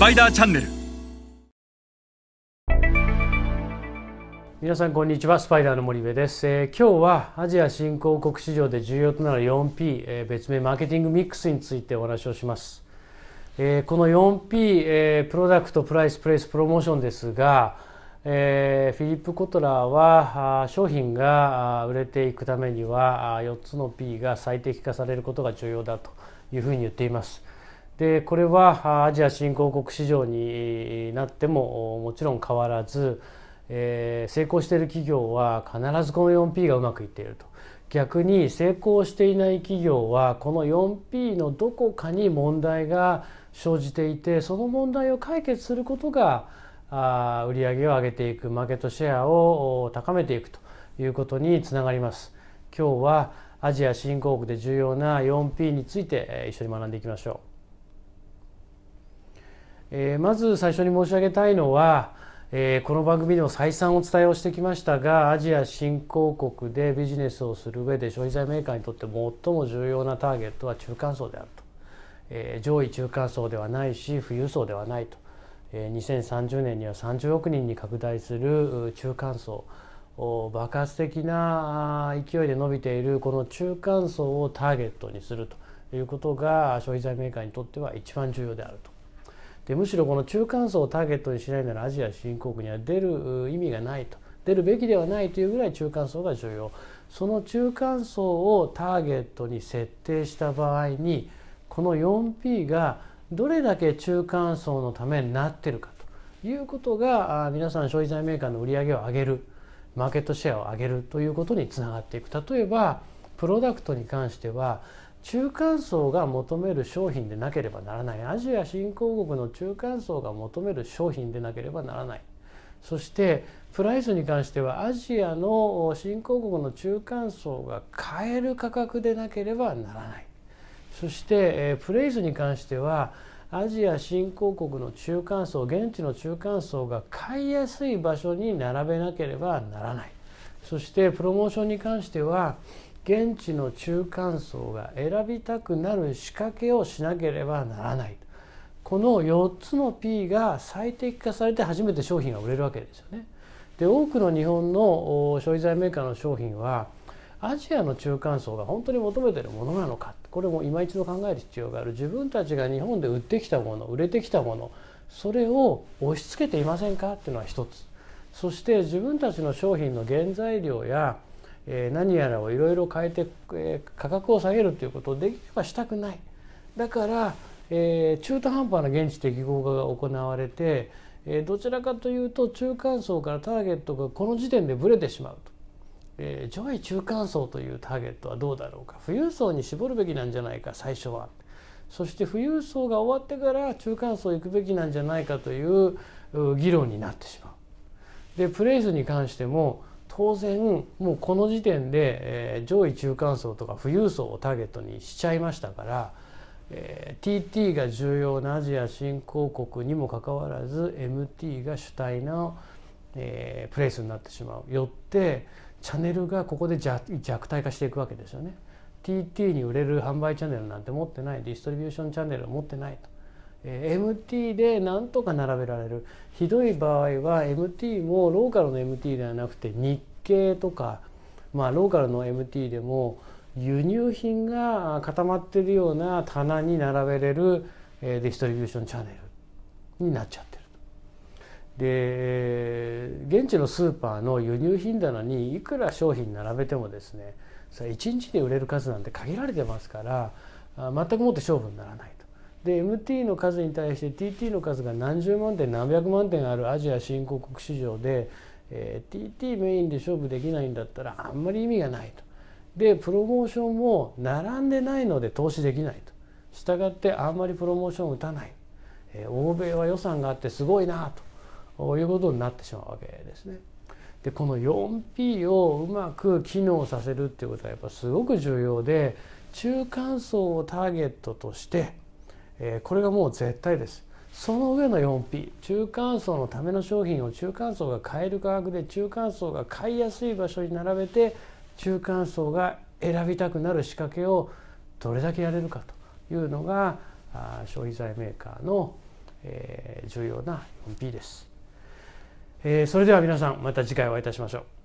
パイダーチャンネル。皆さんこんにちはスパイダーの森部です、えー今日はアジア新興国市場で重要となる 4P、えー別名マーケティングミックスについてお話をします、えーこの 4P、えープロダクトプライスプレイスプロモーションですが、えーフィリップ・コトラーはあー商品があ売れていくためにはあ4つの P が最適化されることが重要だというふうに言っています。でこれはアジア新興国市場になってももちろん変わらず、えー成功している企業は必ずこの 4P がうまくいっていると逆に成功していない企業はこの 4P のどこかに問題が生じていてその問題を解決することがあ売上を上げていくマーケットシェアを高めていくということにつながります。今日はアジア新興国で重要な 4P についてえ一緒に学んでいきましょう。えーまず最初に申し上げたいのは、えーこの番組でも再三お伝えをしてきましたがアジア新興国でビジネスをする上で消費財メーカーにとって最も重要なターゲットは中間層であると、えー上位中間層ではないし富裕層ではないと、えー2030年には30億人に拡大する中間層。爆発的な勢いで伸びているこの中間層をターゲットにするということが消費財メーカーにとっては一番重要であると。でむしろこの中間層をターゲットにしないならアジア新興国には出る意味がないと。出るべきではないというぐらい中間層が重要。その中間層をターゲットに設定した場合にこの 4P がどれだけ中間層のためになってるかということが皆さん消費財メーカーの売り上げを上げるマーケットシェアを上げるということにつながっていく。例えばプロダクトに関しては中間層が求める商品でなければならない。アジア新興国の中間層が求める商品でなければならない。そしてプライスに関してはアジアの新興国の中間層が買える価格でなければならない。そしてプレイスに関してはアジア新興国の中間層現地の中間層が買いやすい場所に並べなければならない。そしてプロモーションに関しては現地の中間層が選びたくなる仕掛けをしなければならない。この4つの P が最適化されて初めて商品が売れるわけですよね。で多くの日本の消費財メーカーの商品はアジアの中間層が本当に求めてるものなのか。これも今一度考える必要がある。自分たちが日本で売ってきたもの売れてきたものそれを押し付けていませんか？っていうのは一つ。そして自分たちの商品の原材料やえ何やらをいろいろ変えて、え価格を下げるということをできればしたくない。だから、え中途半端な現地適合化が行われて、えどちらかというと中間層からターゲットがこの時点でブレてしまうと、え上位中間層というターゲットはどうだろうか。富裕層に絞るべきなんじゃないか最初は。そして富裕層が終わってから中間層行くべきなんじゃないかという議論になってしまう。でプレイスに関しても当然もうこの時点で、えー上位中間層とか富裕層をターゲットにしちゃいましたから、えー TT が重要なアジア新興国にもかかわらず MT が主体の、えープレイスになってしまうよってチャンネルがここで弱体化していくわけですよね。TT に売れる販売チャンネルなんて持ってないディストリビューションチャンネルを持ってないと。えー MT でなんとか並べられるひどい場合は MT もローカルの MT ではなくて日系とか、まあ、ローカルの MT でも輸入品が固まってるような棚に並べれる、えーディストリビューションチャンネルになっちゃってるで現地のスーパーの輸入品棚にいくら商品並べてもですねそれ1日で売れる数なんて限られてますから全くもって勝負にならない。で MT の数に対して TT の数が何十万点何百万点あるアジア新興国市場で、えー TT メインで勝負できないんだったらあんまり意味がないと。でプロモーションも並んでないので投資できないと。したがってあんまりプロモーションを打たない、えー欧米は予算があってすごいなということになってしまうわけですね。でこの 4P をうまく機能させるっていうことはやっぱすごく重要で中間層をターゲットとして、えこれがもう絶対です。その上の 4P 中間層のための商品を中間層が買える価格で中間層が買いやすい場所に並べて中間層が選びたくなる仕掛けをどれだけやれるかというのが消費財メーカーのえ、重要な 4P です、え、それでは皆さんまた次回お会いいたしましょう